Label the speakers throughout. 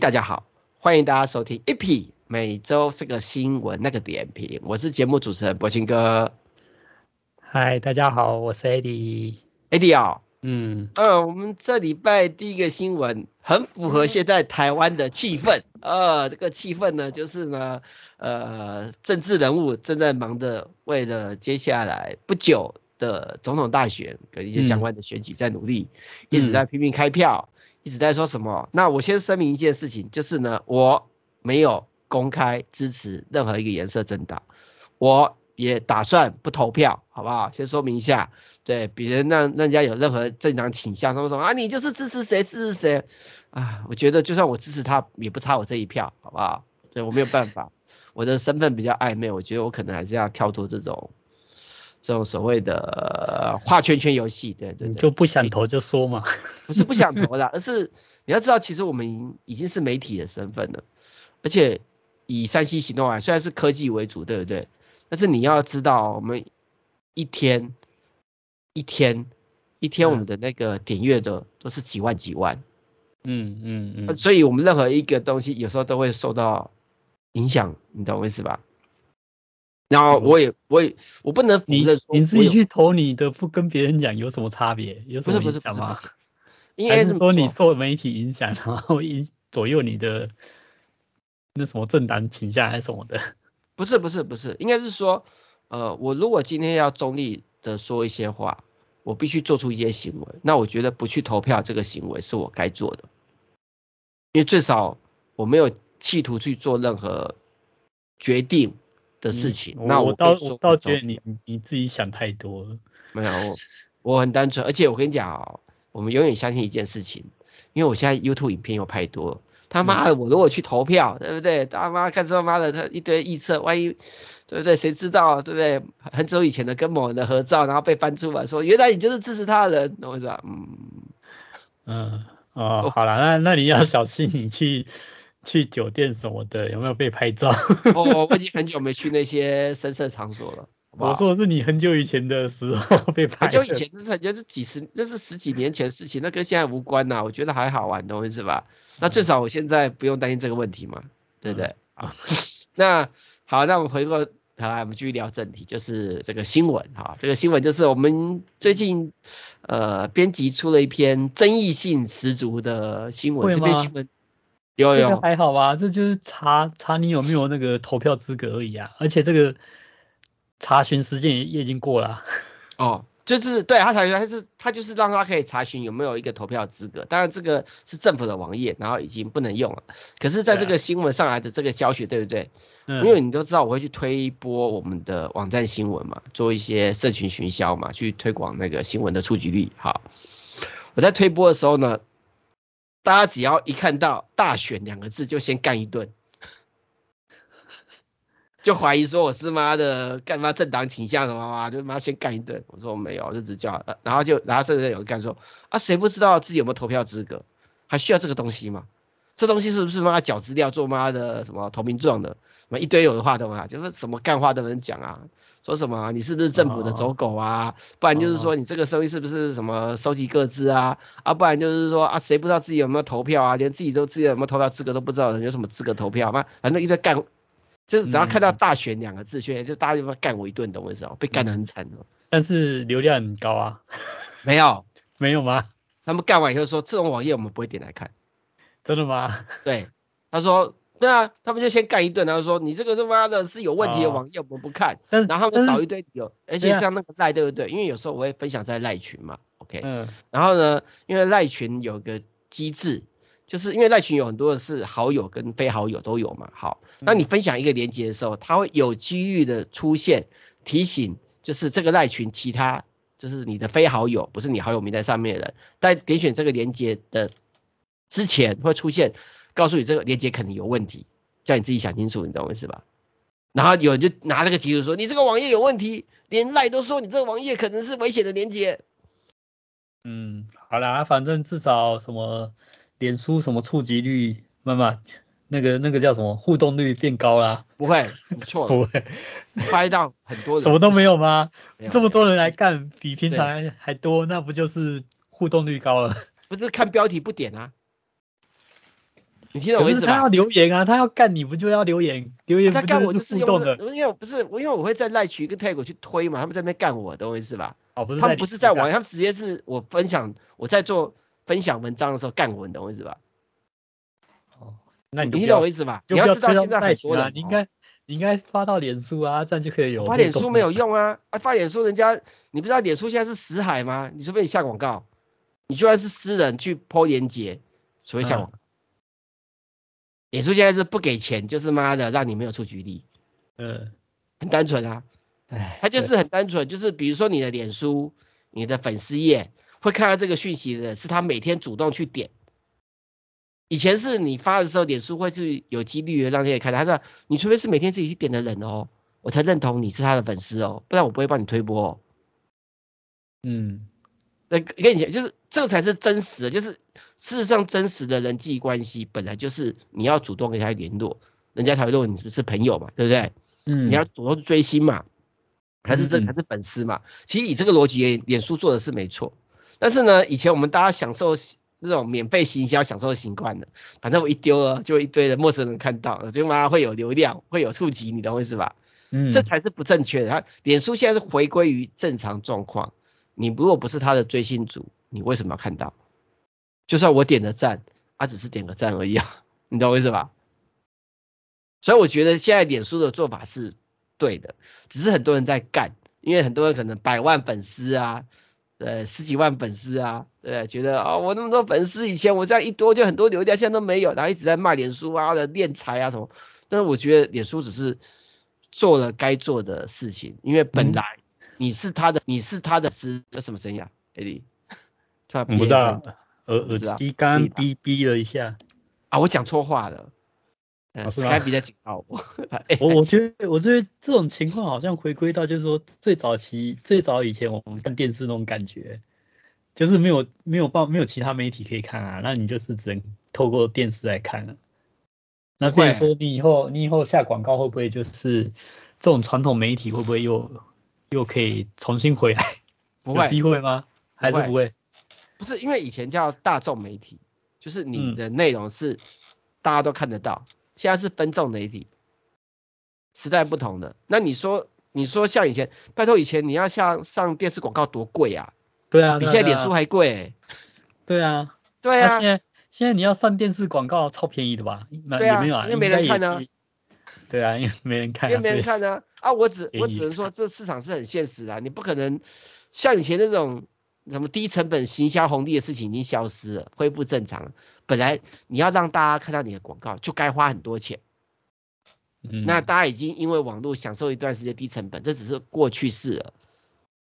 Speaker 1: 哎，大家好，欢迎大家收听 EP 每周这个新闻那个点评，我是节目主持人柏青哥。
Speaker 2: 嗨，大家好，我是 Eddie。
Speaker 1: Eddie 啊，
Speaker 2: 嗯，
Speaker 1: 呃，我们这礼拜第一个新闻很符合现在台湾的气氛，呃，这个气氛呢，就是呢，呃，政治人物正在忙着为了接下来不久的总统大选跟一些相关的选举在努力，嗯、一直在拼命开票，嗯、一直在说什么。那我先声明一件事情，就是呢，我没有公开支持任何一个颜色政党，我。也打算不投票，好不好？先说明一下，对，别人让让人家有任何政党倾向，说什么啊，你就是支持谁支持谁啊？我觉得就算我支持他，也不差我这一票，好不好？对，我没有办法，我的身份比较暧昧，我觉得我可能还是要跳脱这种这种所谓的画圈圈游戏，对对对，
Speaker 2: 就不想投就说嘛，
Speaker 1: 不是不想投的，而是你要知道，其实我们已经是媒体的身份了，而且以山西行动啊，虽然是科技为主，对不对？但是你要知道，我们一天一天一天，我们的那个点阅的都是几万几万，
Speaker 2: 嗯嗯嗯，
Speaker 1: 所以我们任何一个东西有时候都会受到影响，你懂我意思吧？然后我也我也我不能否认说，
Speaker 2: 你自己去投你的，不跟别人讲有什么差别？有什么影响吗？应该是说你受媒体影响，然后影左右你的那什么政党倾向还是什么的？
Speaker 1: 不是不是不是，应该是说，呃，我如果今天要中立的说一些话，我必须做出一些行为，那我觉得不去投票这个行为是我该做的，因为最少我没有企图去做任何决定的事情。嗯、那我，我倒我
Speaker 2: 倒觉得你你自己想太多了。
Speaker 1: 没有，我我很单纯，而且我跟你讲哦，我们永远相信一件事情，因为我现在 YouTube 影片又拍多了。他妈的，我如果去投票，对不对？他妈看他妈的，他一堆预测，万一对不对？谁知道，对不对？很久以前的跟某人的合照，然后被翻出来说，原来你就是支持他的人，我意思吧？嗯
Speaker 2: 嗯哦，好了，那那你要小心，你去去酒店什么的，有没有被拍照？
Speaker 1: 我我已经很久没去那些深色场所了。
Speaker 2: 我说的是你很久以前的时候被拍，
Speaker 1: 很久以前那是就是几十，那是十几年前的事情，那跟现在无关呐。我觉得还好玩，懂我意思吧？那至少我现在不用担心这个问题嘛，对不对？好，那好，那我们回过头来，我们继续聊正题，就是这个新闻哈。这个新闻就是我们最近呃编辑出了一篇争议性十足的新闻，这篇新闻有有
Speaker 2: 还好吧？这就是查查你有没有那个投票资格而已啊，而且这个查询时间也也已经过了啊。
Speaker 1: 哦。就是对他查询，他是他就是让他可以查询有没有一个投票资格。当然这个是政府的网页，然后已经不能用了。可是在这个新闻上来的这个消息，对不对？嗯。因为你都知道我会去推播我们的网站新闻嘛，做一些社群行销嘛，去推广那个新闻的触及率。好，我在推播的时候呢，大家只要一看到“大选”两个字，就先干一顿。就怀疑说我是妈的干嘛政党倾向什么嘛，就妈先干一顿。我说我没有，就只叫，然后就然后甚至有人干说啊，谁不知道自己有没有投票资格，还需要这个东西吗？这东西是不是妈缴资料做妈的什么投名状的？什么一堆有的话都嘛，就是什么干话都能讲啊，说什么你是不是政府的走狗啊？不然就是说你这个生意是不是什么收集各资啊？啊，不然就是说啊，谁不知道自己有没有投票啊？连自己都自己有没有投票资格都不知道，人有什么资格投票吗？反正一堆干。就是只要看到大选两个字，就、嗯、就大家就会干我一顿，懂我意思哦？被干得很惨哦。
Speaker 2: 但是流量很高啊。
Speaker 1: 没有，
Speaker 2: 没有吗？
Speaker 1: 他们干完以后说，这种网页我们不会点来看。
Speaker 2: 真的吗？
Speaker 1: 对，他说，对啊，他们就先干一顿，然后说你这个他妈的是有问题的网页，我们不看。哦、然后他们找一堆理由，而且像那个赖，对不对？因为有时候我会分享在赖群嘛，OK。嗯。然后呢，因为赖群有个机制。就是因为赖群有很多的是好友跟非好友都有嘛，好，那你分享一个链接的时候，它会有几率的出现提醒，就是这个赖群其他就是你的非好友，不是你好友名单上面的人，在点选这个链接的之前会出现，告诉你这个链接可能有问题，叫你自己想清楚，你懂我意思吧？然后有人就拿那个机制说，你这个网页有问题，连赖都说你这个网页可能是危险的链接。
Speaker 2: 嗯，好啦，反正至少什么。脸书什么触及率慢慢那个那个叫什么互动率变高啦？
Speaker 1: 不会，不错，
Speaker 2: 不会，
Speaker 1: 拍到很多人，
Speaker 2: 什么都没有吗？这么多人来干，比平常还多，那不就是互动率高了？
Speaker 1: 不是看标题不点啊？你听懂我意思吗？
Speaker 2: 他要留言啊，他要干你不就要留言？留言他干我就是互动的？
Speaker 1: 因为不是我，因为我会在赖群跟 tag 去推嘛，他们在那边干我，懂我意思吧？
Speaker 2: 哦，不是，
Speaker 1: 他们不是在玩，他们直接是我分享，我在做分享文章的时候干我，懂我意思吧？
Speaker 2: 哦，那你
Speaker 1: 听懂我意思吧？你要知道现在很多人，
Speaker 2: 你应该你应该发到脸书啊，这样就可以有。
Speaker 1: 发脸书没有用啊，啊发脸书人家你不知道脸书现在是死海吗？你除非你下广告，你就算是私人去 po 链接，除非下广告。脸书现在是不给钱，就是妈的让你没有出局力。嗯，很单纯啊，哎，它就是很单纯，就是比如说你的脸书、你的粉丝页会看到这个讯息的，是他每天主动去点。以前是你发的时候，脸书会是有几率的让这些看到，他说你除非是每天自己去点的人哦，我才认同你是他的粉丝哦，不然我不会帮你推播哦。嗯，那跟你讲，就是这才是真实的，就是。事实上，真实的人际关系本来就是你要主动跟他联络，人家才会认为你是不是朋友嘛，对不对？嗯，你要主动追星嘛，还是这还是粉丝嘛？其实以这个逻辑，脸书做的是没错。但是呢，以前我们大家享受那种免费行销，享受习惯了，反正我一丢了，就一堆的陌生人看到，就妈会有流量，会有触及，你懂我意思吧？嗯，这才是不正确的。他脸书现在是回归于正常状况，你如果不是他的追星族，你为什么要看到？就算我点个赞，他、啊、只是点个赞而已啊，你懂我意思吧？所以我觉得现在脸书的做法是对的，只是很多人在干，因为很多人可能百万粉丝啊，呃十几万粉丝啊，对，觉得啊、哦、我那么多粉丝，以前我这样一多就很多流量，现在都没有，然后一直在骂脸书啊的敛财啊什么。但是我觉得脸书只是做了该做的事情，因为本来你是他的，嗯、你是他的是这什么声音啊？艾迪，突然
Speaker 2: 不知道。耳耳机刚哔哔了一下
Speaker 1: 啊，我讲错话了，呃，Skype 在警告我。
Speaker 2: 我 我觉得我觉得这种情况好像回归到就是说最早期最早以前我们看电视那种感觉，就是没有没有报没有其他媒体可以看啊，那你就是只能透过电视来看了。那比如说你以后你以后下广告会不会就是这种传统媒体会不会又又可以重新回来？
Speaker 1: 不会，
Speaker 2: 有机会吗？还是不会？
Speaker 1: 不是，因为以前叫大众媒体，就是你的内容是大家都看得到，嗯、现在是分众媒体，时代不同的。那你说，你说像以前，拜托以前你要像上电视广告多贵啊？
Speaker 2: 对啊，
Speaker 1: 比现在脸书还贵、欸。
Speaker 2: 对啊，
Speaker 1: 对啊。
Speaker 2: 现在现在你要上电视广告超便宜的吧？
Speaker 1: 对啊，没有啊，因为没人看呢、啊。
Speaker 2: 对啊，因为没人看、啊。
Speaker 1: 因为没人看呢、啊。啊，我只我只能说这市场是很现实的，你不可能像以前那种。什么低成本行销红利的事情已经消失了，恢复正常了。本来你要让大家看到你的广告，就该花很多钱。嗯，那大家已经因为网络享受一段时间低成本，这只是过去式了。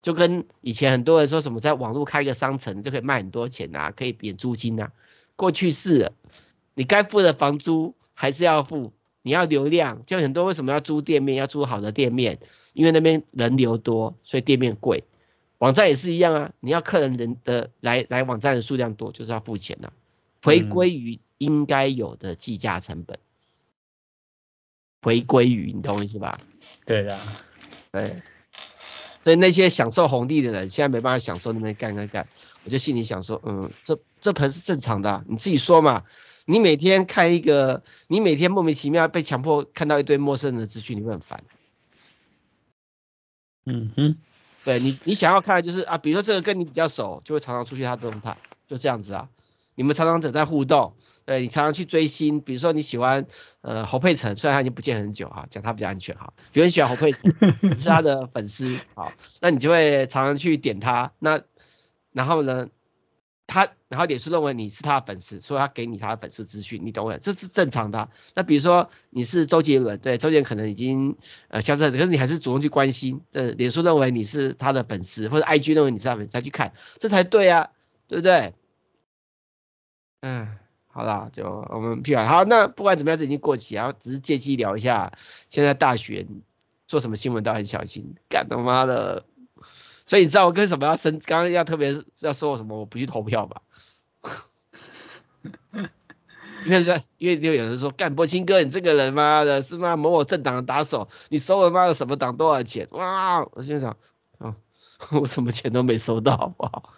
Speaker 1: 就跟以前很多人说什么在网络开一个商城就可以卖很多钱啊，可以免租金啊，过去式了。你该付的房租还是要付，你要流量，就很多为什么要租店面，要租好的店面，因为那边人流多，所以店面贵。网站也是一样啊，你要客人人的来来网站的数量多，就是要付钱呐、啊，回归于应该有的计价成本，回归于你懂我意思吧？
Speaker 2: 对的，
Speaker 1: 对，所以那些享受红利的人，现在没办法享受那边干干干，我就心里想说，嗯，这这盆是正常的、啊，你自己说嘛，你每天看一个，你每天莫名其妙被强迫看到一堆陌生人的资讯，你会很烦。
Speaker 2: 嗯哼。
Speaker 1: 对你，你想要看的就是啊，比如说这个跟你比较熟，就会常常出现他的动态，就这样子啊。你们常常在互动，对你常常去追星，比如说你喜欢呃侯佩岑，虽然他已经不见很久哈，讲他比较安全哈，比如你喜欢侯佩岑，是他的粉丝，好，那你就会常常去点他，那然后呢？他然后脸书认为你是他的粉丝，所以他给你他的粉丝资讯，你懂我？这是正常的。那比如说你是周杰伦，对，周杰伦可能已经呃消失了，可是你还是主动去关心，这脸书认为你是他的粉丝，或者 IG 认为你是他的，再去看，这才对啊，对不对？嗯，好啦，就我们批完。好，那不管怎么样，这已经过期，然后只是借机聊一下，现在大选做什么新闻都很小心，干他妈的！所以你知道我跟什么要生？刚刚要特别要说我什么？我不去投票吧？因为在因为就有人说干柏青哥，你这个人妈的是妈？某某政党的打手，你收了妈的什么党多少钱？哇！我心想，哦，我什么钱都没收到，好不好？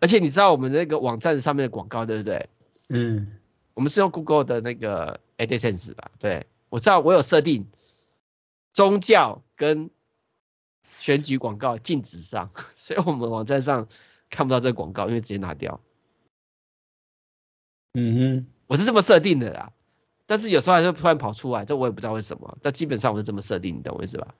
Speaker 1: 而且你知道我们那个网站上面的广告对不对？嗯。我们是用 Google 的那个 AdSense 吧？对，我知道我有设定宗教跟选举广告禁止上，所以我们网站上看不到这个广告，因为直接拿掉。
Speaker 2: 嗯哼，
Speaker 1: 我是这么设定的啦，但是有时候还是突然跑出来，这我也不知道为什么，但基本上我是这么设定，你懂我意思吧？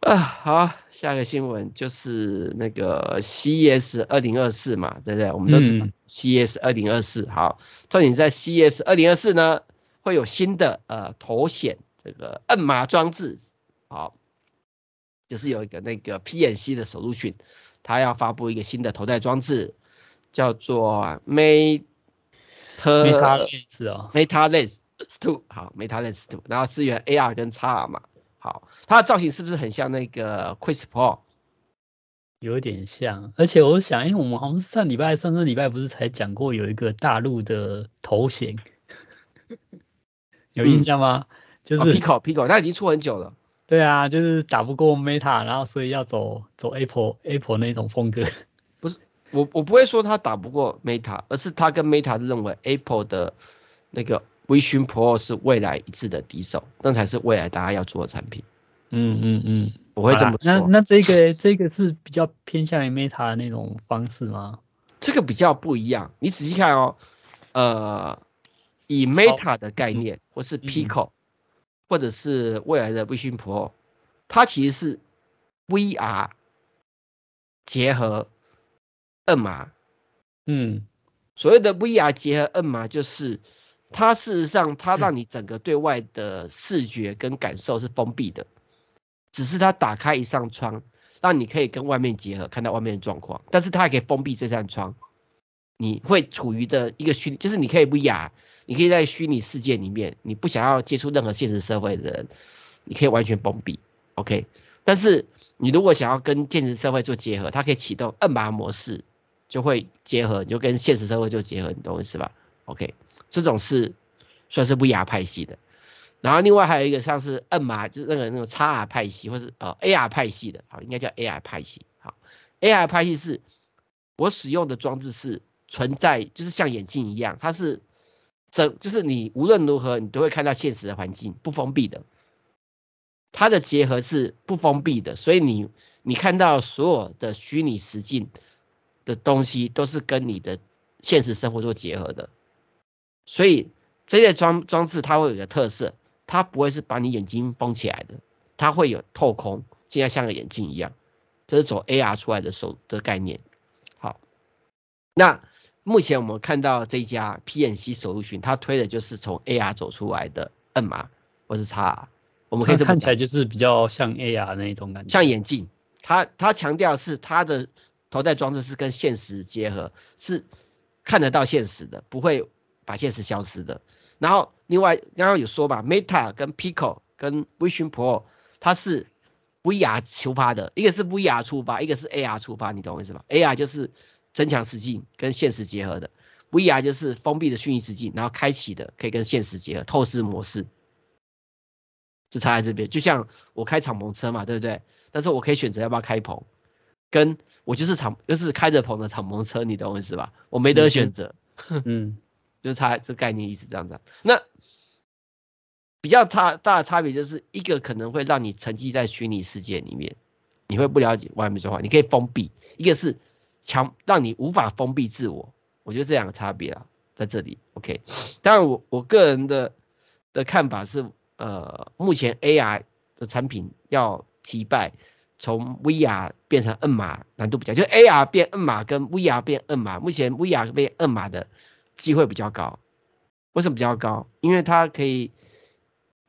Speaker 1: 啊，好，下一个新闻就是那个 CES 二零二四嘛，对不对？我们都知道 CES 二零二四。好，重点在 CES 二零二四呢，会有新的呃头显这个摁码装置，好，就是有一个那个 PNC 的 solution，它要发布一个新的头戴装置，叫做 Meta
Speaker 2: Meta Lens 哦
Speaker 1: ，Meta Lens Two，好，Meta Lens Two，然后支援 AR 跟 XR 嘛。好，它的造型是不是很像那个 Quest Pro？
Speaker 2: 有点像，而且我想，因为我们好像是上礼拜、上个礼拜不是才讲过有一个大陆的头衔，有印象吗？嗯、就是
Speaker 1: Pico Pico，它已经出很久了。
Speaker 2: 对啊，就是打不过 Meta，然后所以要走走 Apple Apple 那种风格。
Speaker 1: 不是，我我不会说他打不过 Meta，而是他跟 Meta 认为 Apple 的那个。Vision Pro 是未来一致的敌手，那才是未来大家要做的产品。
Speaker 2: 嗯嗯嗯，
Speaker 1: 我会这么说。
Speaker 2: 那那这个这个是比较偏向于 Meta 的那种方式吗？
Speaker 1: 这个比较不一样，你仔细看哦，呃，以 Meta 的概念，嗯、或是 Pico，、嗯、或者是未来的 Vision Pro，它其实是 VR 结合摁麻。
Speaker 2: 嗯，
Speaker 1: 所谓的 VR 结合摁麻就是。它事实上，它让你整个对外的视觉跟感受是封闭的，只是它打开一扇窗，让你可以跟外面结合，看到外面的状况。但是它还可以封闭这扇窗，你会处于的一个虚，就是你可以 VR，你可以在虚拟世界里面，你不想要接触任何现实社会的人，你可以完全封闭，OK。但是你如果想要跟现实社会做结合，它可以启动摁麻模式，就会结合，你就跟现实社会做结合，你懂我意思吧？OK。这种是算是 VR 派系的，然后另外还有一个像是摁麻，就是那个那种 XR 派系，或是呃 AR 派系的，好，应该叫 AR 派系。好，AR 派系是我使用的装置是存在，就是像眼镜一样，它是这，就是你无论如何你都会看到现实的环境，不封闭的。它的结合是不封闭的，所以你你看到所有的虚拟实境的东西都是跟你的现实生活做结合的。所以这类装装置它会有一个特色，它不会是把你眼睛封起来的，它会有透空，现在像个眼镜一样，这是走 AR 出来的手的概念。好，那目前我们看到这家 PNC Solution，它推的就是从 AR 走出来的摁麻或是 XR，我们可以这么
Speaker 2: 看起来就是比较像 AR 那一种感觉，
Speaker 1: 像眼镜。它它强调是它的头戴装置是跟现实结合，是看得到现实的，不会。把现实消失的，然后另外刚刚有说吧，Meta 跟 Pico 跟 Vision Pro 它是 VR 出发的，一个是 VR 出发，一个是 AR 出发，你懂我意思吧？AR 就是增强实境跟现实结合的，VR 就是封闭的虚拟实境，然后开启的可以跟现实结合透视模式，就差在这边。就像我开敞篷车嘛，对不对？但是我可以选择要不要开棚，跟我就是敞就是开着棚的敞篷车，你懂我意思吧？我没得选择，
Speaker 2: 嗯。嗯
Speaker 1: 就是差这概念意思这样子，那比较差大的差别就是一个可能会让你沉浸在虚拟世界里面，你会不了解外面状况，你可以封闭；一个是强让你无法封闭自我，我觉得这两个差别啊在这里。OK，当然我我个人的的看法是，呃，目前 AR 的产品要击败从 VR 变成 N 码难度比较，就 AR 变 N 码跟 VR 变 N 码，目前 VR 变 N 码的。机会比较高，为什么比较高？因为它可以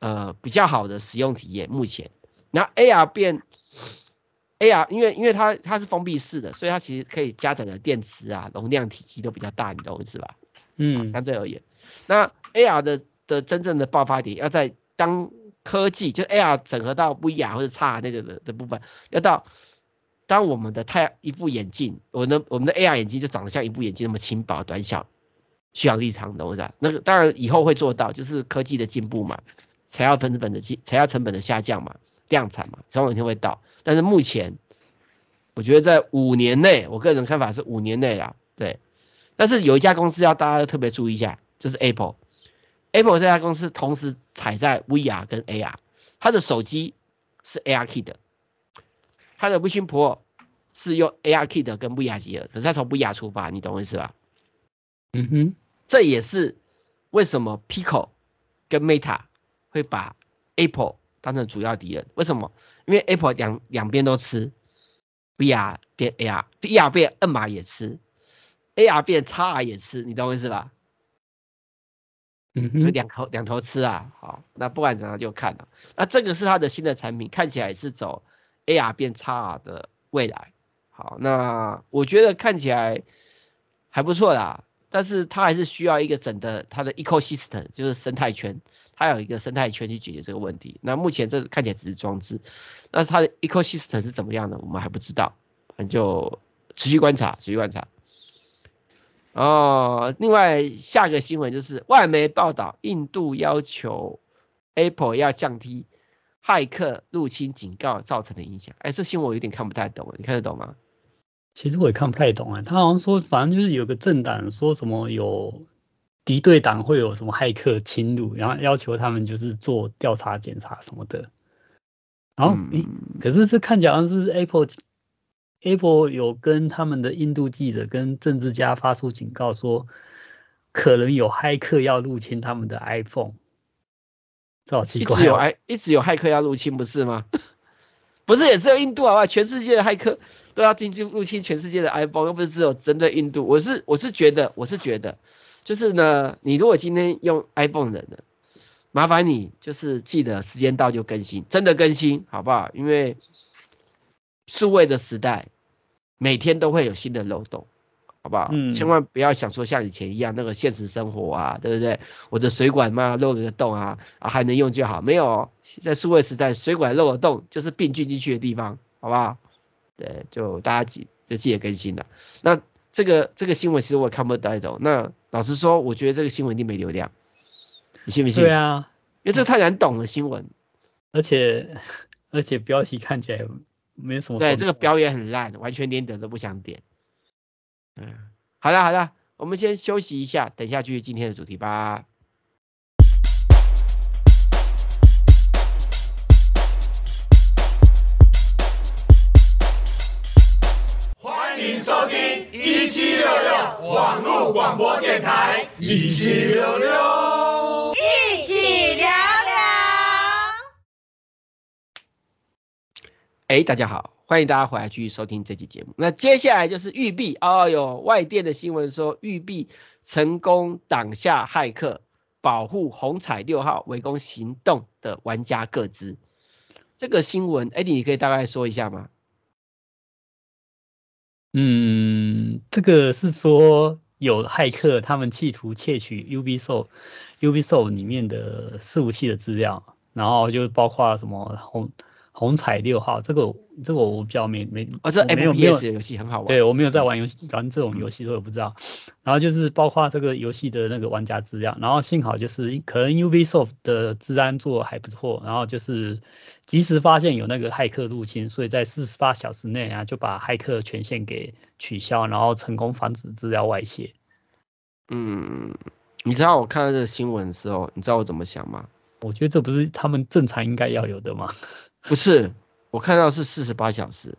Speaker 1: 呃比较好的使用体验。目前，然后 AR 变 AR，因为因为它它是封闭式的，所以它其实可以加载的电池啊容量体积都比较大，你懂我意思吧？
Speaker 2: 嗯，
Speaker 1: 相对而言，那 AR 的的真正的爆发点要在当科技就 AR 整合到 VR 或者 XR 那个的的部分，要到当我们的太一副眼镜，我们的我们的 AR 眼镜就长得像一副眼镜那么轻薄短小。续航力长，懂我意思？那个当然以后会做到，就是科技的进步嘛，材料成本的进，材料成本的下降嘛，量产嘛，总有一天会到。但是目前，我觉得在五年内，我个人看法是五年内啊，对。但是有一家公司要大家要特别注意一下，就是 Apple。Apple 这家公司同时踩在 VR 跟 AR，它的手机是 ARKit 的，它的 Vision Pro 是用 ARKit 跟 VR 结合，可是它从 VR 出发，你懂我意思吧？
Speaker 2: 嗯哼，
Speaker 1: 这也是为什么 Pico 跟 Meta 会把 Apple 当成主要敌人。为什么？因为 Apple 两两边都吃，VR 变 AR，VR 变摁码也吃，AR 变 XR 也吃，你懂我意思吧？
Speaker 2: 嗯哼，
Speaker 1: 两头两头吃啊，好，那不管怎样就看了。那这个是它的新的产品，看起来也是走 AR 变 XR 的未来。好，那我觉得看起来还不错啦，但是它还是需要一个整的它的 ecosystem，就是生态圈，它有一个生态圈去解决这个问题。那目前这看起来只是装置，那它的 ecosystem 是怎么样的，我们还不知道，反就持续观察，持续观察。哦，另外下个新闻就是外媒报道，印度要求 Apple 要降低骇客入侵警告造成的影响。哎，这新闻我有点看不太懂，你看得懂吗？
Speaker 2: 其实我也看不太懂啊，他好像说，反正就是有个政党说什么有敌对党会有什么骇客侵入，然后要求他们就是做调查检查什么的。然后，嗯，可是这看起来好像是 Apple。Apple 有跟他们的印度记者跟政治家发出警告，说可能有骇客要入侵他们的 iPhone，这好奇怪。
Speaker 1: 一直有骇，一直有骇客要入侵，不是吗？不是，也只有印度好吧？全世界的骇客都要进去入侵全世界的 iPhone，又不是只有针对印度。我是我是觉得，我是觉得，就是呢，你如果今天用 iPhone 的呢，麻烦你就是记得时间到就更新，真的更新好不好？因为数位的时代，每天都会有新的漏洞，好不好？嗯。千万不要想说像以前一样那个现实生活啊，对不对？我的水管嘛漏了个洞啊，啊还能用就好。没有，在数位时代，水管漏了洞就是病菌进去的地方，好不好？对，就大家记就记得更新了。那这个这个新闻其实我也看不太懂。那老实说，我觉得这个新闻一定没流量，你信不信？
Speaker 2: 对啊，
Speaker 1: 因为这太难懂了新闻，
Speaker 2: 而且而且标题看起来。没什么。
Speaker 1: 对，这个标也很烂，完全连点都不想点。嗯，好的好的，我们先休息一下，等下继续今天的主题吧。七六六网络广播电台，一七六六，一起聊聊。哎，大家好，欢迎大家回来继续收听这期节目。那接下来就是育碧哦，哟外电的新闻说，育碧成功挡下骇客，保护红彩六号围攻行动的玩家各资。这个新闻，艾迪，你可以大概说一下吗？
Speaker 2: 嗯，这个是说有骇客，他们企图窃取 Ubisoft Ubisoft 里面的伺服器的资料，然后就包括什么红。红彩六号，这个这个我比较没没，
Speaker 1: 哦，这 FPS 的游戏很好玩，
Speaker 2: 对，我没有在玩游戏，玩这种游戏，所以我不知道。然后就是包括这个游戏的那个玩家资料，然后幸好就是可能 Ubisoft 的治安做得还不错，然后就是及时发现有那个骇客入侵，所以在四十八小时内啊就把骇客权限给取消，然后成功防止资料外泄。
Speaker 1: 嗯，你知道我看到这个新闻的时候，你知道我怎么想吗？
Speaker 2: 我觉得这不是他们正常应该要有的吗？
Speaker 1: 不是，我看到是四十八小时。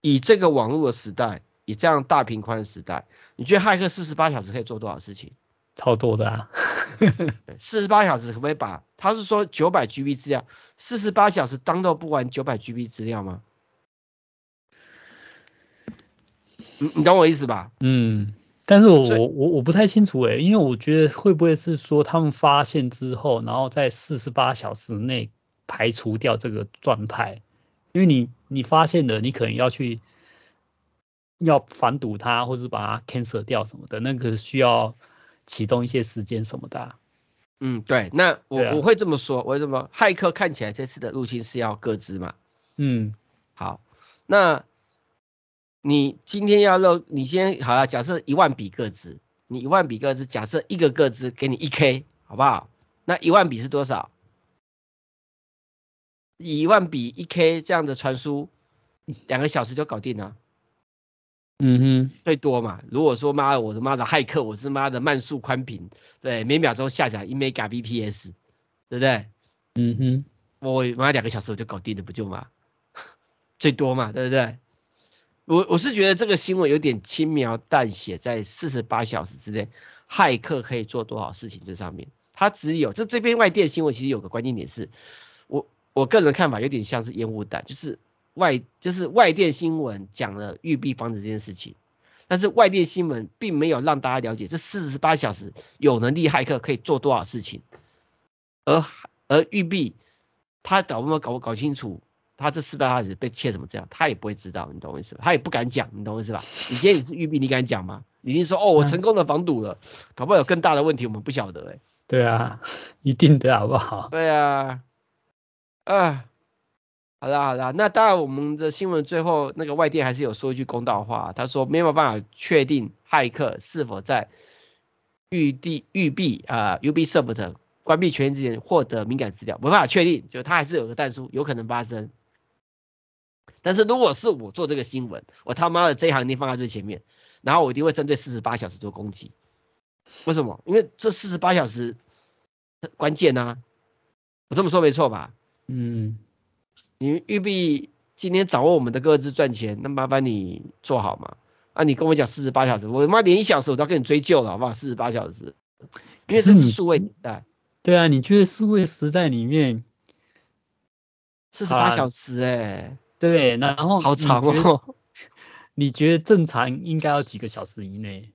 Speaker 1: 以这个网络的时代，以这样大频宽的时代，你觉得骇客四十八小时可以做多少事情？
Speaker 2: 超多的啊！
Speaker 1: 四十八小时可不可以把？他是说九百 GB 资料，四十八小时当都不完九百 GB 资料吗？你你懂我意思吧？
Speaker 2: 嗯，但是我我我我不太清楚诶，因为我觉得会不会是说他们发现之后，然后在四十八小时内。排除掉这个状态，因为你你发现了，你可能要去要反堵它，或是把它 cancel 掉什么的，那个需要启动一些时间什么的啊。
Speaker 1: 嗯，对，那我我会这么说，为什么骇客看起来这次的入侵是要个资嘛？
Speaker 2: 嗯，
Speaker 1: 好，那你今天要漏，你先好了，假设一万笔个资，你一万笔个资，假设一个个资给你一 K，好不好？那一万笔是多少？一万笔一 K 这样的传输，两个小时就搞定了。
Speaker 2: 嗯哼，
Speaker 1: 最多嘛。如果说妈的，我他妈的骇客，我是妈的慢速宽频，对，每秒钟下载一 mega bps，对不对？
Speaker 2: 嗯哼，
Speaker 1: 我妈两个小时我就搞定了，不就嘛？最多嘛，对不对？我我是觉得这个新闻有点轻描淡写，在四十八小时之内，骇客可以做多少事情这上面，他只有这这边外电新闻其实有个关键点是，我我个人的看法有点像是烟雾弹，就是。外就是外电新闻讲了玉璧房子这件事情，但是外电新闻并没有让大家了解这四十八小时有能力骇客可以做多少事情，而而玉璧他搞不搞搞不搞清楚，他这四十八小时被窃什么这样，他也不会知道，你懂我意思吧？他也不敢讲，你懂我意思吧？你今天你是玉璧，你敢讲吗？你一定说哦，我成功的防堵了，搞不好有更大的问题，我们不晓得哎、欸。
Speaker 2: 对啊，一定的好不好？
Speaker 1: 对啊，啊。好啦好啦，那当然我们的新闻最后那个外电还是有说一句公道话，他说没有办法确定骇客是否在玉帝玉璧啊 Ubisoft 关闭权限之前获得敏感资料，没办法确定，就他还是有个但书，有可能发生。但是如果是我做这个新闻，我他妈的这一行一定放在最前面，然后我一定会针对四十八小时做攻击。为什么？因为这四十八小时关键啊，我这么说没错吧？
Speaker 2: 嗯。
Speaker 1: 你玉璧今天掌握我们的各自赚钱，那麻烦你做好嘛。啊，你跟我讲四十八小时，我他妈连一小时我都要跟你追究了，好不好？四十八小时，因为这是数位年代。
Speaker 2: 对啊，你觉得数位时代里面
Speaker 1: 四十八小时哎、欸，
Speaker 2: 对，然后
Speaker 1: 好长哦。
Speaker 2: 你觉得正常应该要几个小时以内？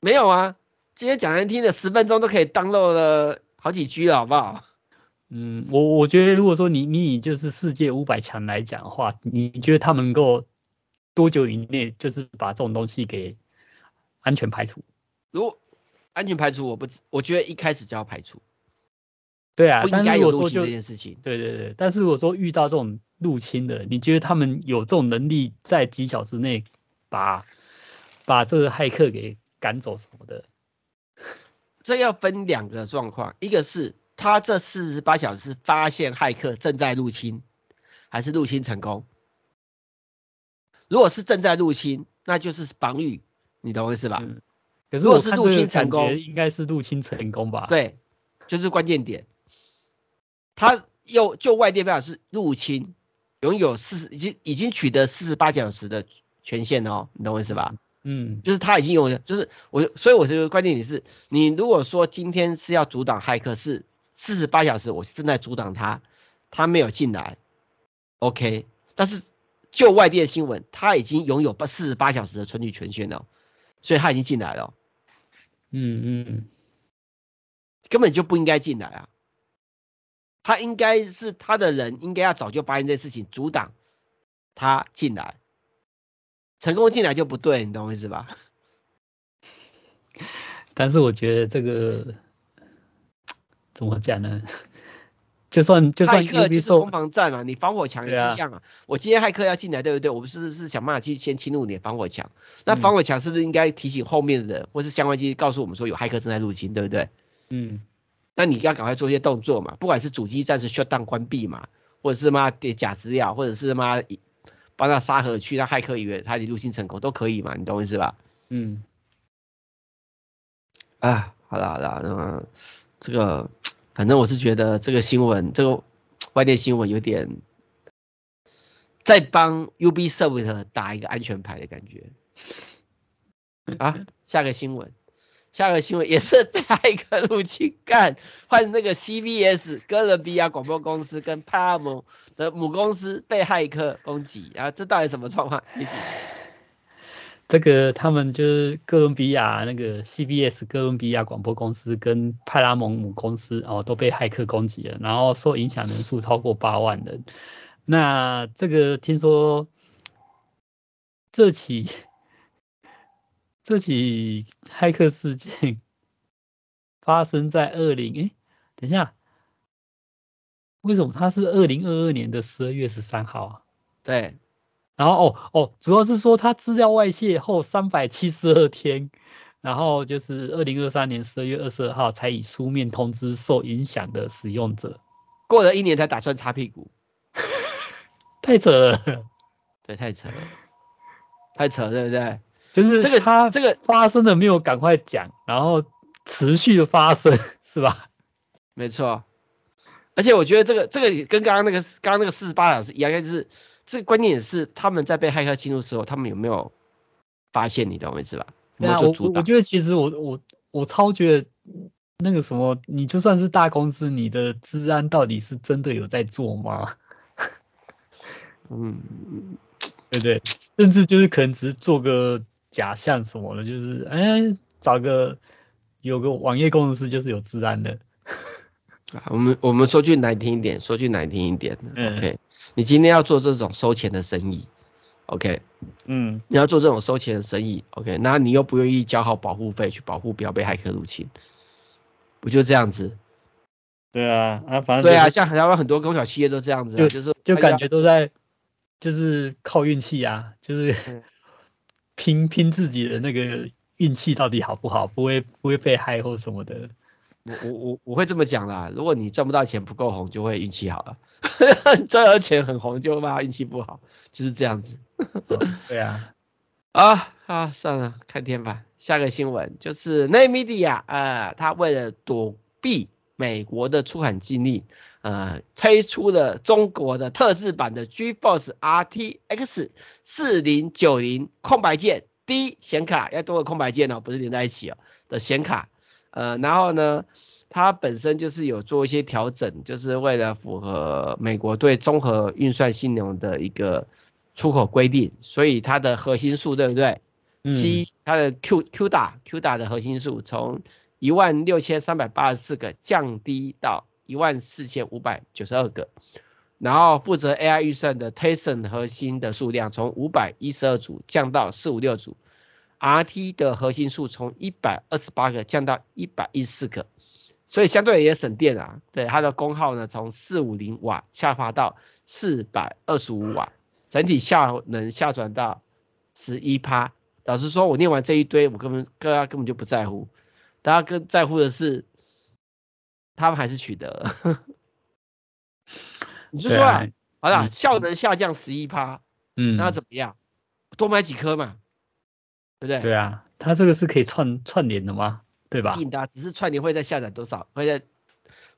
Speaker 1: 没有啊，今天讲难听的十分钟都可以 download 了好几 G 了，好不好？
Speaker 2: 嗯，我我觉得如果说你你以就是世界五百强来讲的话，你觉得他们能够多久以内就是把这种东西给安全排除？
Speaker 1: 如果安全排除，我不，我觉得一开始就要排除。
Speaker 2: 对啊，
Speaker 1: 不应该有入侵这件事情。
Speaker 2: 对对对，但是如果说遇到这种入侵的，你觉得他们有这种能力在几小时内把把这个骇客给赶走什么的？
Speaker 1: 这要分两个状况，一个是。他这四十八小时发现骇客正在入侵，还是入侵成功？如果是正在入侵，那就是防御，你懂我意思吧？
Speaker 2: 嗯。可是如果是入侵成功，应该是入侵成功吧？
Speaker 1: 对，就是关键点。他又就外电表示入侵，拥有四十已经已经取得四十八小时的权限哦，你懂我意思吧？
Speaker 2: 嗯，
Speaker 1: 就是他已经有，就是我，所以我觉得关键点是，你如果说今天是要阻挡骇客是。四十八小时，我正在阻挡他，他没有进来，OK。但是就外地的新闻，他已经拥有八四十八小时的存取权限了，所以他已经进来了。
Speaker 2: 嗯嗯，
Speaker 1: 根本就不应该进来啊！他应该是他的人，应该要早就发现这事情，阻挡他进来，成功进来就不对，你懂我意思吧？
Speaker 2: 但是我觉得这个。怎么讲呢？就算就算骇客就是
Speaker 1: 攻防战啊，你防火墙也是一样啊。啊我今天骇客要进来，对不对？我们是是想办法去先侵入你的防火墙。那防火墙是不是应该提醒后面的人，嗯、或是相关机告诉我们说有骇客正在入侵，对不对？
Speaker 2: 嗯。
Speaker 1: 那你要赶快做一些动作嘛，不管是主机暂时 shut down 关闭嘛，或者是妈给假资料，或者是妈帮他沙盒去，让骇客以为他已经入侵成功都可以嘛，你懂我意思吧？
Speaker 2: 嗯。
Speaker 1: 啊，好了好了，那这个。反正我是觉得这个新闻，这个 外电新闻有点在帮 Ubisoft 打一个安全牌的感觉。啊，下个新闻，下个新闻也是被骇客入侵，干换那个 CBS 哥伦比亚广播公司跟派拉蒙的母公司被骇客攻击，然后这到底什么状况？
Speaker 2: 这个他们就是哥伦比亚那个 CBS 哥伦比亚广播公司跟派拉蒙母公司哦都被骇客攻击了，然后受影响人数超过八万人。那这个听说这起 这起骇客事件发生在二零诶，等一下，为什么它是二零二二年的十二月十三号啊？
Speaker 1: 对。
Speaker 2: 然后哦哦，主要是说他资料外泄后三百七十二天，然后就是二零二三年十二月二十二号才以书面通知受影响的使用者，
Speaker 1: 过了一年才打算擦屁股，
Speaker 2: 太扯了，
Speaker 1: 对，太扯了，太扯了，对不对？
Speaker 2: 就是这个他这个发生的没有赶快讲，然后持续的发生，是吧？
Speaker 1: 没错。而且我觉得这个这个跟刚刚那个刚刚那个四十八小时一样，就是这个关键是他们在被骇客侵入的时候，他们有没有发现？你懂我意思吧？
Speaker 2: 对啊，我我觉得其实我我我超觉得那个什么，你就算是大公司，你的治安到底是真的有在做吗？嗯，对不对？甚至就是可能只是做个假象什么的，就是哎找个有个网页工程师就是有治安的。
Speaker 1: 啊我们我们说句难听一点，说句难听一点，OK，你今天要做这种收钱的生意，OK，嗯，你要做这种收钱的生意，OK，那你又不愿意交好保护费去保护不要被骇客入侵，不就这样子？
Speaker 2: 对啊，啊反正、
Speaker 1: 就是、对啊，像台湾很多中小企业都这样子、啊，就，就是
Speaker 2: 就感觉都在就是靠运气啊，就是拼拼自己的那个运气到底好不好，不会不会被害或什么的。
Speaker 1: 我我我我会这么讲啦，如果你赚不到钱不够红，就会运气好了；赚到钱很红，就怕运气不好，就是这样子。
Speaker 2: 对啊，
Speaker 1: 啊啊算了，看天吧。下个新闻就是 NVIDIA 啊，他为了躲避美国的出口禁令，呃，推出了中国的特制版的 GeForce RTX 四零九零空白键 D 显卡，要多个空白键哦，不是连在一起哦的显卡。呃，然后呢，它本身就是有做一些调整，就是为了符合美国对综合运算性能的一个出口规定，所以它的核心数对不对？嗯。C 它的 Q CUDA CUDA 的核心数从一万六千三百八十四个降低到一万四千五百九十二个，然后负责 AI 预算的 Tensor 核心的数量从五百一十二组降到四五六组。RT 的核心数从一百二十八个降到一百一十四个，所以相对也省电啊。对，它的功耗呢从四五零瓦下滑到四百二十五瓦，整体效能下转到十一趴。老实说，我念完这一堆，我根本大家根本就不在乎，大家更在乎的是他们还是取得了。你就说啊，好了，嗯、效能下降十一趴，嗯，那怎么样？多买几颗嘛。对不对？
Speaker 2: 对啊，它这个是可以串串联的吗？对吧？
Speaker 1: 一定的，只是串联会在下载多少，会在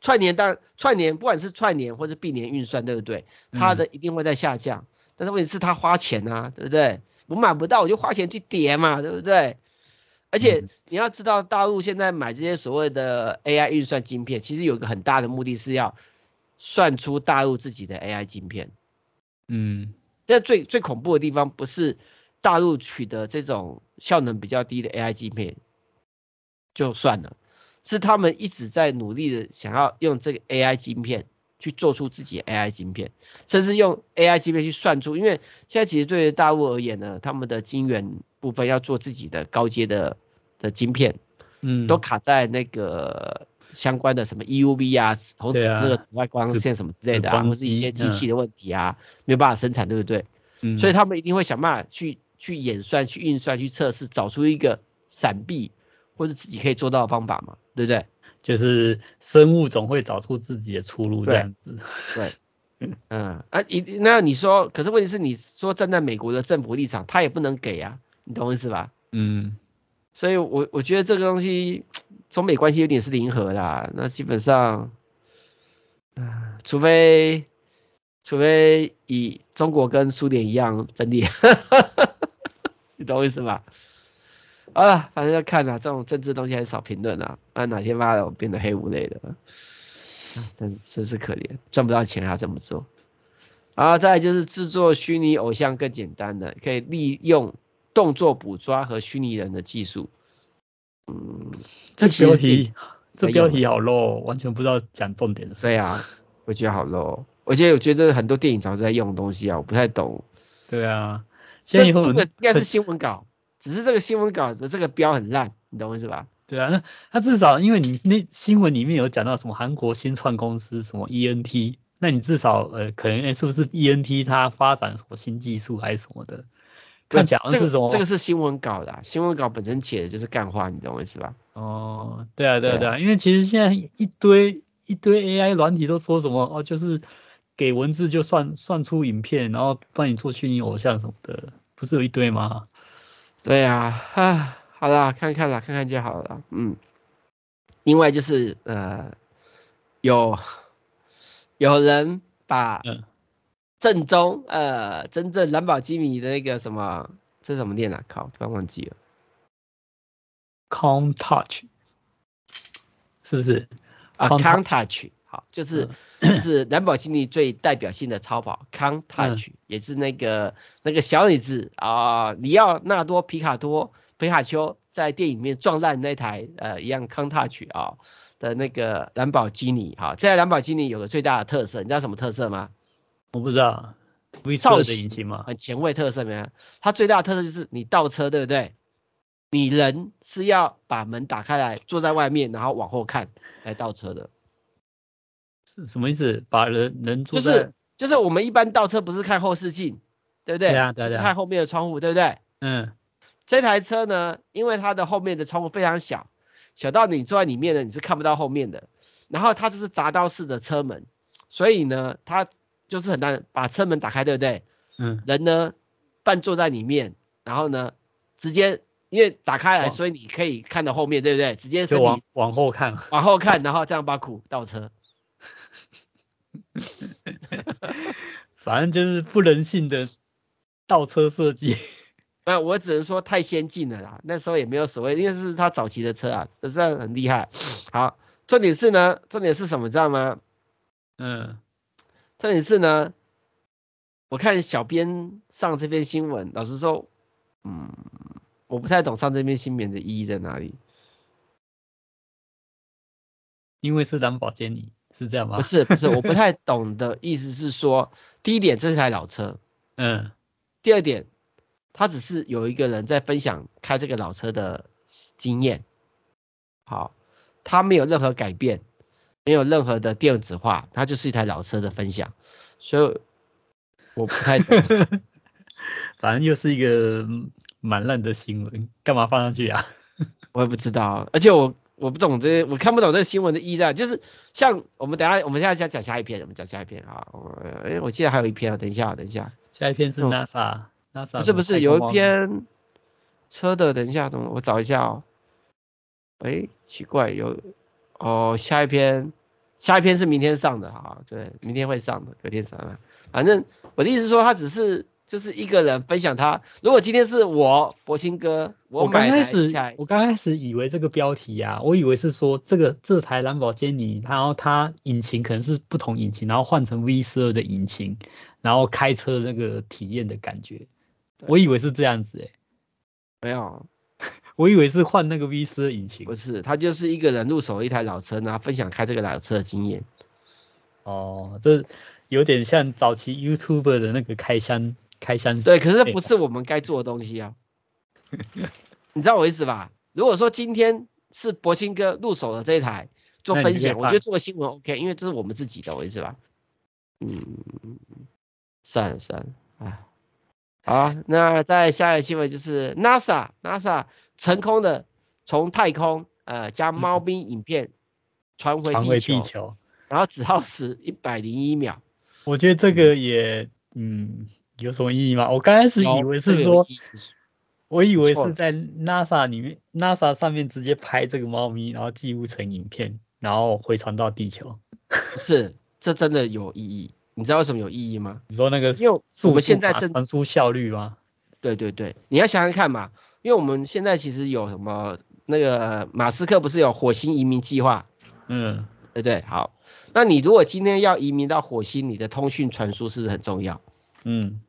Speaker 1: 串联当串联，不管是串联或是并联运算，对不对？它的一定会在下降，嗯、但是问题是它花钱啊，对不对？我买不到，我就花钱去叠嘛，对不对？而且你要知道，大陆现在买这些所谓的 AI 运算晶片，其实有一个很大的目的是要算出大陆自己的 AI 晶片。嗯，但最最恐怖的地方不是。大陆取得这种效能比较低的 AI 晶片就算了，是他们一直在努力的想要用这个 AI 晶片去做出自己的 AI 晶片，甚至用 AI 晶片去算出，因为现在其实对于大陆而言呢，他们的晶圆部分要做自己的高阶的的晶片，嗯，都卡在那个相关的什么 EUV 啊，同时那个紫外光线什么之类的啊，或是一些机器的问题啊，没有办法生产，对不对？嗯，所以他们一定会想办法去。去演算、去运算、去测试，找出一个闪避或者自己可以做到的方法嘛，对不对？
Speaker 2: 就是生物总会找出自己的出路这样子。
Speaker 1: 对，对嗯啊，一那你说，可是问题是你说站在美国的政府立场，他也不能给啊，你懂我意思吧？嗯。所以我我觉得这个东西中美关系有点是零和的，那基本上，啊，除非除非以中国跟苏联一样分裂。你懂我意思吧？啊，反正要看啊，这种政治东西还是少评论啊。啊，哪天妈的我变得黑五类的，啊，真真是可怜，赚不到钱还要这么做。啊，再来就是制作虚拟偶像更简单的，可以利用动作捕抓和虚拟人的技术。嗯，
Speaker 2: 这标题这标题好 low，完全不知道讲重点。
Speaker 1: 对啊，我觉得好 low，而且我觉得很多电影早就在用的东西啊，我不太懂。
Speaker 2: 对啊。
Speaker 1: 这这个应该是新闻稿，只是这个新闻稿的这个标很烂，你懂我意思吧？
Speaker 2: 对啊，那他至少因为你那新闻里面有讲到什么韩国新创公司什么 ENT，那你至少呃可能哎是不是 ENT 它发展什么新技术还是什么的？看起来是什么？
Speaker 1: 这个是新闻稿的，新闻稿本身写的就是干话，你懂我意思吧？
Speaker 2: 哦，对啊对啊对啊，因为其实现在一堆一堆 AI 软体都说什么哦就是。给文字就算算出影片，然后帮你做虚拟偶像什么的，不是有一堆吗？
Speaker 1: 对啊，啊，好啦，看看啦，看看就好了，嗯。另外就是呃，有有人把正宗呃真正蓝宝基米的那个什么，这是什么店啊？靠，突然忘记了。
Speaker 2: Count Touch 是不是？
Speaker 1: 啊，Count Touch 好，就是、嗯、就是兰博基尼最代表性的超跑 Count Touch，、嗯、也是那个那个小女子啊，里奥纳多皮卡多皮卡丘。在电影里面撞烂那台呃一样 Countach 啊的那个兰博基尼哈，这台兰博基尼有个最大的特色，你知道什么特色吗？
Speaker 2: 我不知道。造型的引擎吗？
Speaker 1: 很前卫特色没有？它最大的特色就是你倒车对不对？你人是要把门打开来，坐在外面，然后往后看来倒车的。
Speaker 2: 是什么意思？把人人坐
Speaker 1: 在就是就是我们一般倒车不是看后视镜，对不对？
Speaker 2: 对啊对啊。
Speaker 1: 看后面的窗户，对不对？
Speaker 2: 嗯。
Speaker 1: 这台车呢，因为它的后面的窗户非常小，小到你坐在里面呢，你是看不到后面的。然后它这是闸道式的车门，所以呢，它就是很难把车门打开，对不对？
Speaker 2: 嗯。
Speaker 1: 人呢，半坐在里面，然后呢，直接因为打开来，所以你可以看到后面，对不对？直接是
Speaker 2: 往往后看，
Speaker 1: 往后看，然后这样把苦倒车。
Speaker 2: 反正就是不人性的倒车设计。
Speaker 1: 那我只能说太先进了啦，那时候也没有所谓，因为是他早期的车啊，这是很厉害。好，重点是呢，重点是什么，知道吗？
Speaker 2: 嗯，
Speaker 1: 重点是呢，我看小编上这篇新闻，老实说，嗯，我不太懂上这篇新闻的意义在哪里。
Speaker 2: 因为是兰博基尼，是这样吗？
Speaker 1: 不是不是，我不太懂的意思是说，第一点这是台老车，
Speaker 2: 嗯，
Speaker 1: 第二点。他只是有一个人在分享开这个老车的经验，好，他没有任何改变，没有任何的电子化，它就是一台老车的分享，所以我不太懂，
Speaker 2: 反正又是一个蛮烂的新闻，干嘛放上去啊？
Speaker 1: 我也不知道，而且我我不懂这些，我看不懂这个新闻的意义，就是像我们等下，我们现在讲讲下一篇，我们讲下一篇啊，我哎，我记得还有一篇啊，等一下，等一下，
Speaker 2: 下一篇是 NASA，NASA、嗯
Speaker 1: 不是不是，有一篇车的，等一下，等我找一下哦。哎，奇怪，有哦，下一篇，下一篇是明天上的啊，对，明天会上的，隔天上的。反正我的意思是说，它只是就是一个人分享他。如果今天是我柏青哥，我
Speaker 2: 刚开始我刚开始以为这个标题啊，我以为是说这个这台蓝宝坚尼，然后它引擎可能是不同引擎，然后换成 V 十二的引擎，然后开车那个体验的感觉。我以为是这样子诶，
Speaker 1: 没有，
Speaker 2: 我以为是换那个 V4 引擎。
Speaker 1: 不是，他就是一个人入手一台老车，然后分享开这个老车的经验。
Speaker 2: 哦，这有点像早期 YouTuber 的那个开箱开箱。
Speaker 1: 对，可是不是我们该做的东西啊。你知道我意思吧？如果说今天是柏青哥入手的这一台做分享，我觉得做个新闻 OK，因为这是我们自己的，我意思吧？嗯，算了算了，哎。好，那再下一个新闻就是 NASA NASA 成功的从太空呃将猫咪影片传回地球，地球然后只耗时一百零一秒。
Speaker 2: 我觉得这个也嗯有什么意义吗？我刚开始以为是说，我以为是在 NASA 里面 NASA 上面直接拍这个猫咪，然后记录成影片，然后回传到地球。
Speaker 1: 不 是，这真的有意义。你知道为什么有意义吗？
Speaker 2: 你说那个，
Speaker 1: 因为我们现在正
Speaker 2: 传输效率吗？
Speaker 1: 对对对，你要想想看嘛，因为我们现在其实有什么那个马斯克不是有火星移民计划？
Speaker 2: 嗯，
Speaker 1: 对对，好，那你如果今天要移民到火星，你的通讯传输是不是很重要？
Speaker 2: 嗯，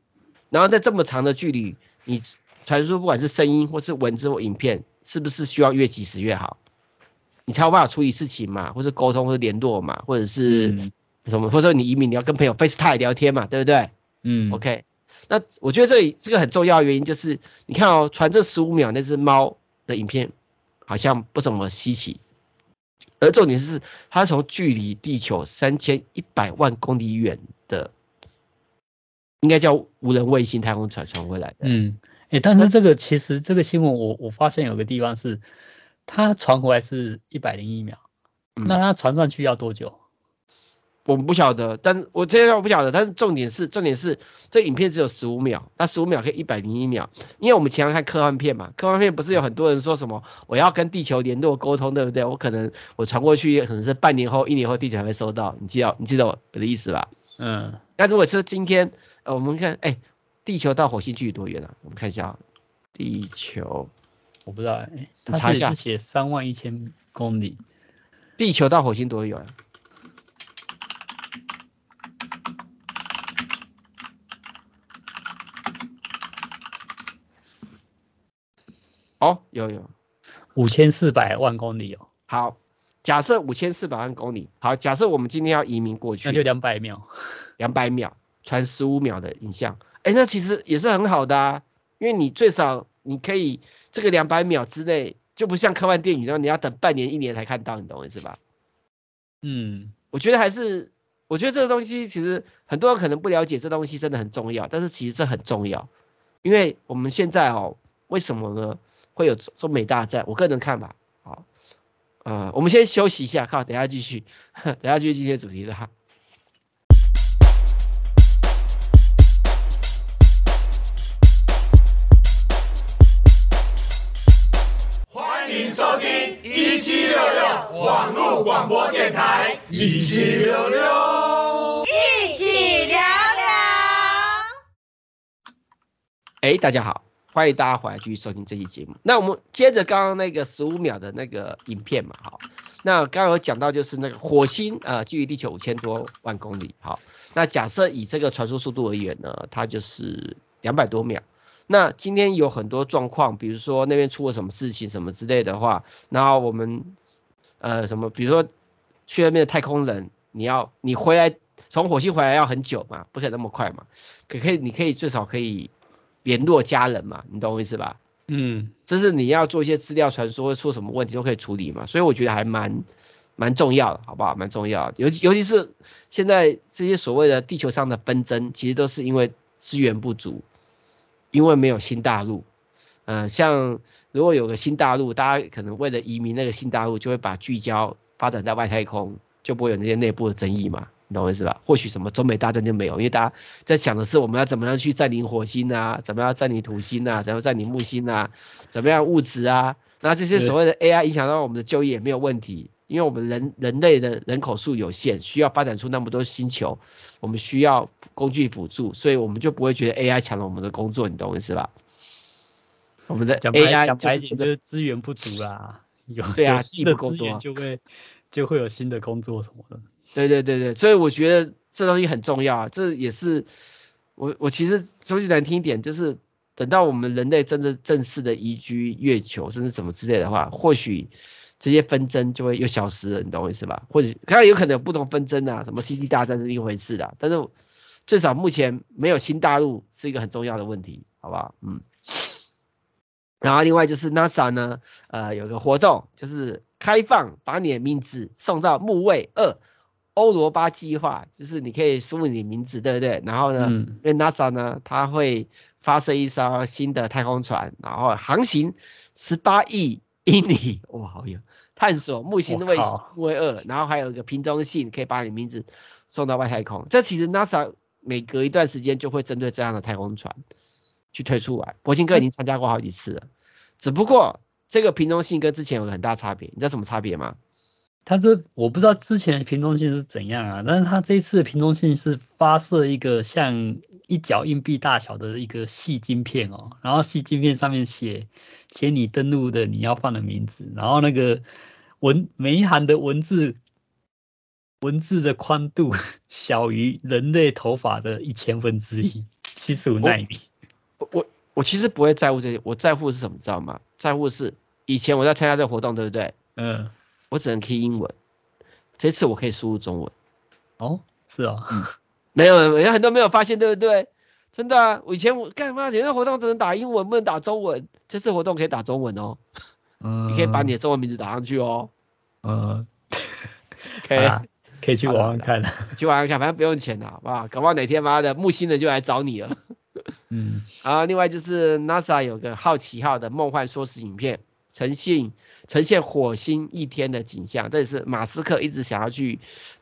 Speaker 1: 然后在这么长的距离，你传输不管是声音或是文字或影片，是不是需要越及时越好？你才有办法处理事情嘛，或是沟通或是联络嘛，或者是。嗯什么？或者说你移民你要跟朋友 FaceTime 聊天嘛，对不对？
Speaker 2: 嗯
Speaker 1: ，OK。那我觉得这里这个很重要的原因就是，你看哦，传这十五秒那只猫的影片好像不怎么稀奇，而重点是它从距离地球三千一百万公里远的，应该叫无人卫星太空船传回来的。
Speaker 2: 嗯，哎、欸，但是这个其实这个新闻我我发现有个地方是，它传回来是一百零一秒，嗯、那它传上去要多久？
Speaker 1: 我们不晓得，但我这个我不晓得，但是重点是重点是这影片只有十五秒，那十五秒可以一百零一秒，因为我们经常看科幻片嘛，科幻片不是有很多人说什么我要跟地球联络沟通，对不对？我可能我传过去可能是半年后、一年后地球才会收到，你记得你记得我的意思吧？嗯，那如果是今天，呃，我们看，哎，地球到火星距离多远啊？我们看一下，地球，
Speaker 2: 我不知道，哎，
Speaker 1: 你查一下，
Speaker 2: 是写三万一千公里，
Speaker 1: 地球到火星多远啊？哦，有有，
Speaker 2: 五千四百万公里哦。
Speaker 1: 好，假设五千四百万公里。好，假设我们今天要移民过去，
Speaker 2: 那就两百秒，
Speaker 1: 两百秒传十五秒的影像。哎，那其实也是很好的啊，因为你最少你可以这个两百秒之内，就不像科幻电影一样，你要等半年一年才看到，你懂我意思吧？
Speaker 2: 嗯，
Speaker 1: 我觉得还是，我觉得这个东西其实很多人可能不了解，这东西真的很重要，但是其实这很重要，因为我们现在哦，为什么呢？会有中美大战，我个人看法，好，呃，我们先休息一下，靠，等下继续，等下继续今天主题的
Speaker 3: 收听一七六六网络广播电台，一七六六，一起聊聊。
Speaker 1: 哎，大家好。欢迎大家回来继续收听这期节目。那我们接着刚刚那个十五秒的那个影片嘛，好，那刚刚有讲到就是那个火星呃，距离地球五千多万公里，好，那假设以这个传输速度而言呢，它就是两百多秒。那今天有很多状况，比如说那边出了什么事情什么之类的话，然后我们呃什么，比如说去那边的太空人，你要你回来从火星回来要很久嘛，不可能那么快嘛，可可以你可以最少可以。联络家人嘛，你懂我意思吧？
Speaker 2: 嗯，
Speaker 1: 这是你要做一些资料传输，会出什么问题都可以处理嘛，所以我觉得还蛮蛮重要的，好不好？蛮重要的，尤其尤其是现在这些所谓的地球上的纷争，其实都是因为资源不足，因为没有新大陆。呃，像如果有个新大陆，大家可能为了移民那个新大陆，就会把聚焦发展在外太空，就不会有那些内部的争议嘛。你懂我意思吧？或许什么中美大战就没有，因为大家在想的是我们要怎么样去占领火星啊，怎么样占领土星啊，怎么占领木星啊，怎么样物质啊，那这些所谓的 AI 影响到我们的就业也没有问题，因为我们人人类的人口数有限，需要发展出那么多星球，我们需要工具辅助，所以我们就不会觉得 AI 抢了我们的工作，你懂我意思吧？我们的 AI
Speaker 2: 讲白点就是资源不足啦，有
Speaker 1: 对啊，
Speaker 2: 新的资源就会就会有新的工作什么的。
Speaker 1: 对对对对，所以我觉得这东西很重要啊，这也是我我其实说句难听一点，就是等到我们人类真的正式的移居月球，甚至什么之类的话，或许这些纷争就会又消失了，你懂我意思吧？或者当然有可能有不同纷争啊，什么星际大战是一回事的，但是最少目前没有新大陆是一个很重要的问题，好不好？嗯。然后另外就是 NASA 呢，呃，有个活动就是开放把你的名字送到木卫二。欧罗巴计划就是你可以输入你名字，对不对？然后呢，嗯、因为 NASA 呢，它会发射一艘新的太空船，然后航行十八亿英里，哇，好远！探索木星的卫星木卫二，然后还有一个瓶中信，可以把你名字送到外太空。这其实 NASA 每隔一段时间就会针对这样的太空船去推出来。柏青哥已经参加过好几次了，只不过这个瓶中信跟之前有个很大差别，你知道什么差别吗？
Speaker 2: 它这我不知道之前的瓶中信是怎样啊，但是它这一次的瓶中信是发射一个像一角硬币大小的一个细晶片哦，然后细晶片上面写写你登录的你要放的名字，然后那个文每一行的文字文字的宽度 小于人类头发的一千分之一，七十五纳米。
Speaker 1: 我我我其实不会在乎这些，我在乎的是什么，知道吗？在乎的是以前我在参加这个活动，对不对？
Speaker 2: 嗯。
Speaker 1: 我只能 key 英文，这次我可以输入中文。
Speaker 2: 哦，是啊、哦
Speaker 1: 嗯，没有，有很多没有发现，对不对？真的啊，我以前我干嘛？有的活动只能打英文，不能打中文。这次活动可以打中文哦。嗯。你可以把你的中文名字打上去哦。
Speaker 2: 嗯。
Speaker 1: 可以，
Speaker 2: 可以去网上看，
Speaker 1: 去网上看，反正不用钱的，好不好？搞不好哪天妈的木星人就来找你了。
Speaker 2: 嗯。
Speaker 1: 啊，另外就是 NASA 有个好奇号的梦幻缩时影片。呈现呈现火星一天的景象，这也是马斯克一直想要去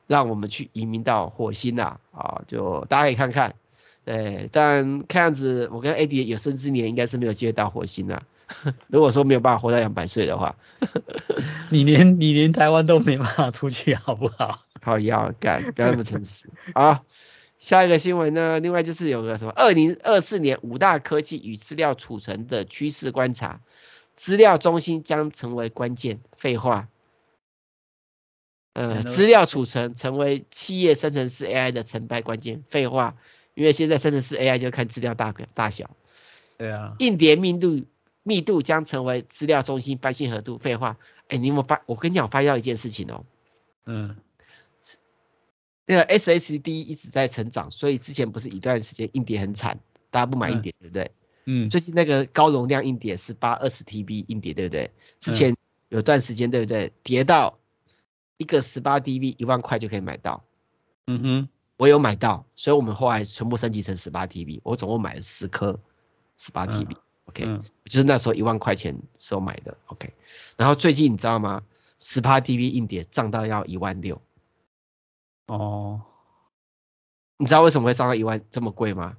Speaker 1: 让我们去移民到火星呐，啊，就大家可以看看，对，但看样子我跟 AD 有生之年应该是没有机会到火星了。如果说没有办法活到两百岁的话，
Speaker 2: 你连你连台湾都没办法出去，好不好？
Speaker 1: 好要干，不要那么诚实。好，下一个新闻呢？另外就是有个什么，二零二四年五大科技与资料储存的趋势观察，资料中心将成为关键。废话，呃，资料储存成为企业生成式 AI 的成败关键。废话，因为现在生成式 AI 就看资料大大小。
Speaker 2: 对啊。
Speaker 1: 硬碟密度。密度将成为资料中心般信合度。废话，哎、欸，你有没有发？我跟你讲，我发现到一件事情哦。
Speaker 2: 嗯。
Speaker 1: 那个 SSD 一直在成长，所以之前不是一段时间硬碟很惨，大家不买硬碟，对不对？
Speaker 2: 嗯。
Speaker 1: 最近那个高容量硬碟十八二十 TB 硬碟，对不对？之前有段时间，对不对？跌到一个十八 TB 一万块就可以买到。
Speaker 2: 嗯哼。
Speaker 1: 我有买到，所以我们后来全部升级成十八 TB，我总共买了十颗十八 TB。OK，、嗯、就是那时候一万块钱时候买的。OK，然后最近你知道吗？十八 TB 硬碟涨到要一万六。
Speaker 2: 哦，
Speaker 1: 你知道为什么会涨到一万这么贵吗？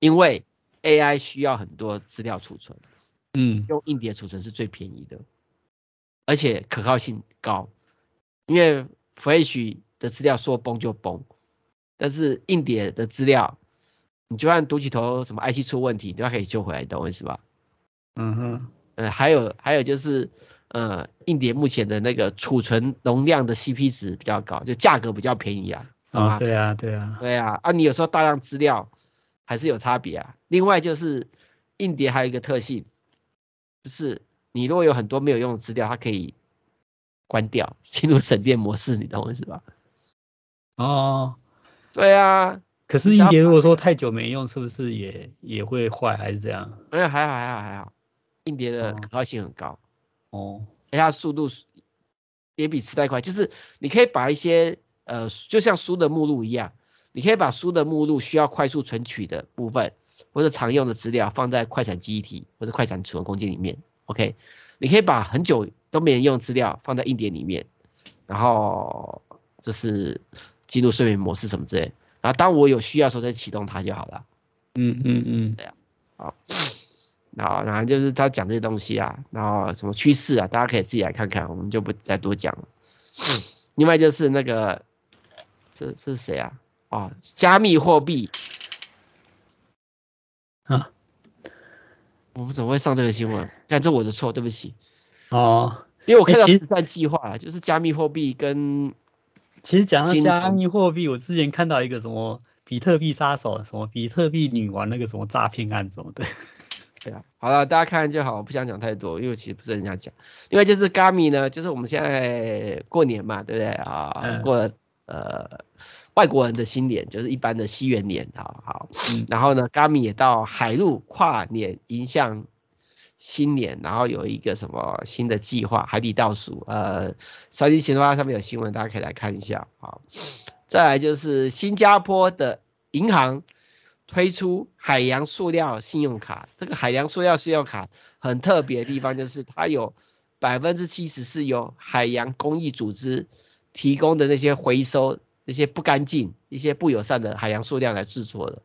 Speaker 1: 因为 AI 需要很多资料储存，
Speaker 2: 嗯，
Speaker 1: 用硬碟储存是最便宜的，而且可靠性高。因为 Flash 的资料说崩就崩，但是硬碟的资料。你就算读取头什么 IC 出问题，你都要可以修回来，你懂我意思吧？
Speaker 2: 嗯哼，
Speaker 1: 呃，还有还有就是，呃，硬碟目前的那个储存容量的 CP 值比较高，就价格比较便宜啊。
Speaker 2: 啊、哦，对啊，对啊，
Speaker 1: 对啊，啊，你有时候大量资料还是有差别啊。另外就是硬碟还有一个特性，就是你如果有很多没有用的资料，它可以关掉，进入省电模式，你懂我意思吧？
Speaker 2: 哦，
Speaker 1: 对啊。
Speaker 2: 可是硬碟如果说太久没用，是不是也也会坏还是这样？
Speaker 1: 没有，还好还好还好，硬碟的可靠性很高。
Speaker 2: 哦，
Speaker 1: 而且它速度也比磁带快，就是你可以把一些呃，就像书的目录一样，你可以把书的目录需要快速存取的部分，或者常用的资料放在快闪记忆体或者快闪储存空间里面。OK，你可以把很久都没人用资料放在硬碟里面，然后就是进入睡眠模式什么之类。然后当我有需要的时候再启动它就好了。
Speaker 2: 嗯嗯嗯，
Speaker 1: 对啊。好，然后然后就是他讲这些东西啊，然后什么趋势啊，大家可以自己来看看，我们就不再多讲了。另外就是那个，这这是谁啊？哦，加密货币。
Speaker 2: 啊？
Speaker 1: 我们怎么会上这个新闻？但这我的错，对不起。
Speaker 2: 哦。
Speaker 1: 因为我看到实战计划，就是加密货币跟。
Speaker 2: 其实讲到加密货币，我之前看到一个什么比特币杀手，什么比特币女王那个什么诈骗案什么的。
Speaker 1: 对啊，好了，大家看看就好，我不想讲太多，因为其实不是很想讲。另外就是 Gami 呢，就是我们现在过年嘛，对不对啊？嗯、过了呃外国人的新年，就是一般的西元年，好好。嗯、然后呢，Gami 也到海陆跨年迎向。新年，然后有一个什么新的计划，海底倒数，呃，超级新闻上面有新闻，大家可以来看一下。好，再来就是新加坡的银行推出海洋塑料信用卡，这个海洋塑料信用卡很特别的地方就是它有百分之七十是由海洋公益组织提供的那些回收那些不干净、一些不友善的海洋塑料来制作的。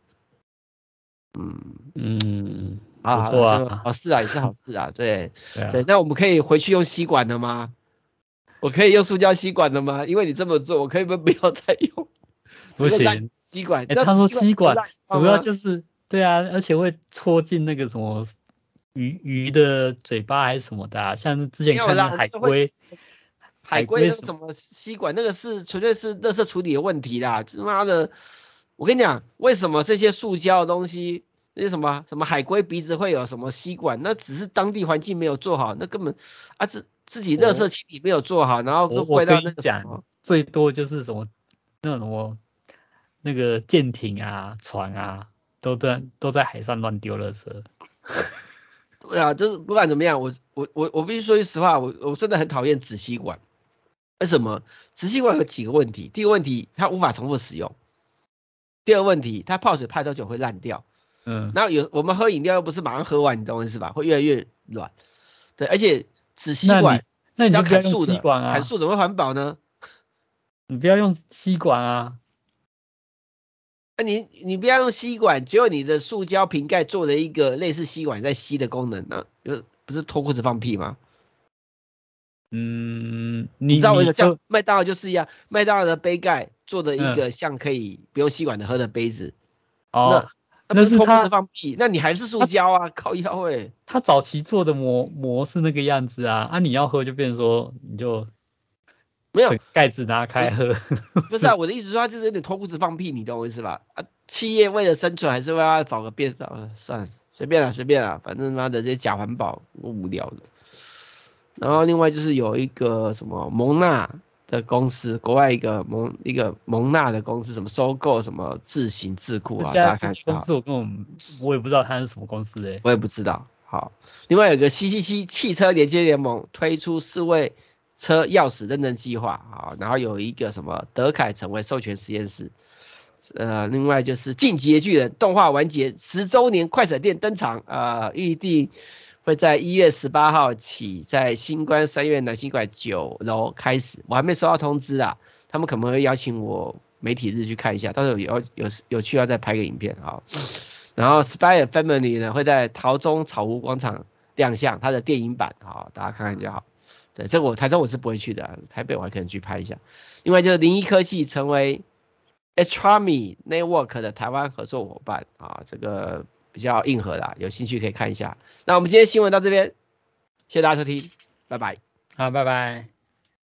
Speaker 1: 嗯
Speaker 2: 嗯。
Speaker 1: 啊，
Speaker 2: 不错啊，
Speaker 1: 好事啊，也是好事啊，对 对，啊、对，那我们可以回去用吸管了吗？我可以用塑胶吸管了吗？因为你这么做，我可以不不要再用？
Speaker 2: 不行，
Speaker 1: 吸管，
Speaker 2: 哎、欸，他说吸管主要就是，对啊，而且会戳进那个什么鱼鱼的嘴巴还是什么的、啊，像之前看到海龟，
Speaker 1: 海龟那个什么吸管，那个是纯粹是垃圾处理的问题啦，他妈的，我跟你讲，为什么这些塑胶的东西？那些什么什么海龟鼻子会有什么吸管？那只是当地环境没有做好，那根本啊自自己垃圾清理没有做好，然后都怪到那个什么。
Speaker 2: 最多就是什么那种什么那个舰艇啊、船啊，都在都在海上乱丢垃圾。
Speaker 1: 对啊，就是不管怎么样，我我我我必须说句实话，我我真的很讨厌纸吸管。为什么？纸吸管有几个问题？第一个问题，它无法重复使用；第二个问题，它泡水泡多久会烂掉。
Speaker 2: 嗯，
Speaker 1: 那有我们喝饮料又不是马上喝完，你懂我意思吧？会越来越软。对，而且纸吸管，
Speaker 2: 那你要砍树的，
Speaker 1: 砍树怎么会环保呢？
Speaker 2: 你不要用吸管啊。
Speaker 1: 那你你不要用吸管，只有你的塑胶瓶盖做了一个类似吸管在吸的功能呢，就不是脱裤子放屁吗？
Speaker 2: 嗯，
Speaker 1: 你知道我像麦当劳就是一样，麦当劳的杯盖做的一个像可以不用吸管的喝的杯子。
Speaker 2: 哦，
Speaker 1: 那是脱裤子放屁，那你还是塑胶啊，靠腰哎、欸。
Speaker 2: 他早期做的膜膜是那个样子啊，啊你要喝就变成说你就。
Speaker 1: 没有
Speaker 2: 盖子拿开喝，
Speaker 1: 不是啊，我的意思说他就是有点脱裤子放屁，你懂我意思吧？啊，企业为了生存还是为了找个变数，算了，随便了，随便了，反正妈的这些假环保无聊的。然后另外就是有一个什么蒙纳的公司，国外一个蒙一个蒙纳的公司，什么收购什么自行智库啊，大家看
Speaker 2: 公司我根本我也不知道它是什么公司诶、欸，
Speaker 1: 我也不知道。好，另外有个 CCC 汽车连接联盟推出四位。车钥匙认证计划啊，然后有一个什么德凯成为授权实验室，呃，另外就是进击的巨人动画完结十周年快闪店登场啊，预计会在一月十八号起在新关三越南新馆九楼开始，我还没收到通知啊，他们可能会邀请我媒体日去看一下，到时候有有有需要再拍个影片啊，然后 Spy Family 呢会在桃中草湖广场亮相它的电影版啊，大家看看就好。对，这我台中我是不会去的，台北我还可能去拍一下。另外就是零一科技成为 h r m i Network 的台湾合作伙伴啊，这个比较硬核的，有兴趣可以看一下。那我们今天新闻到这边，谢谢大家收听，拜拜。
Speaker 2: 好，拜拜。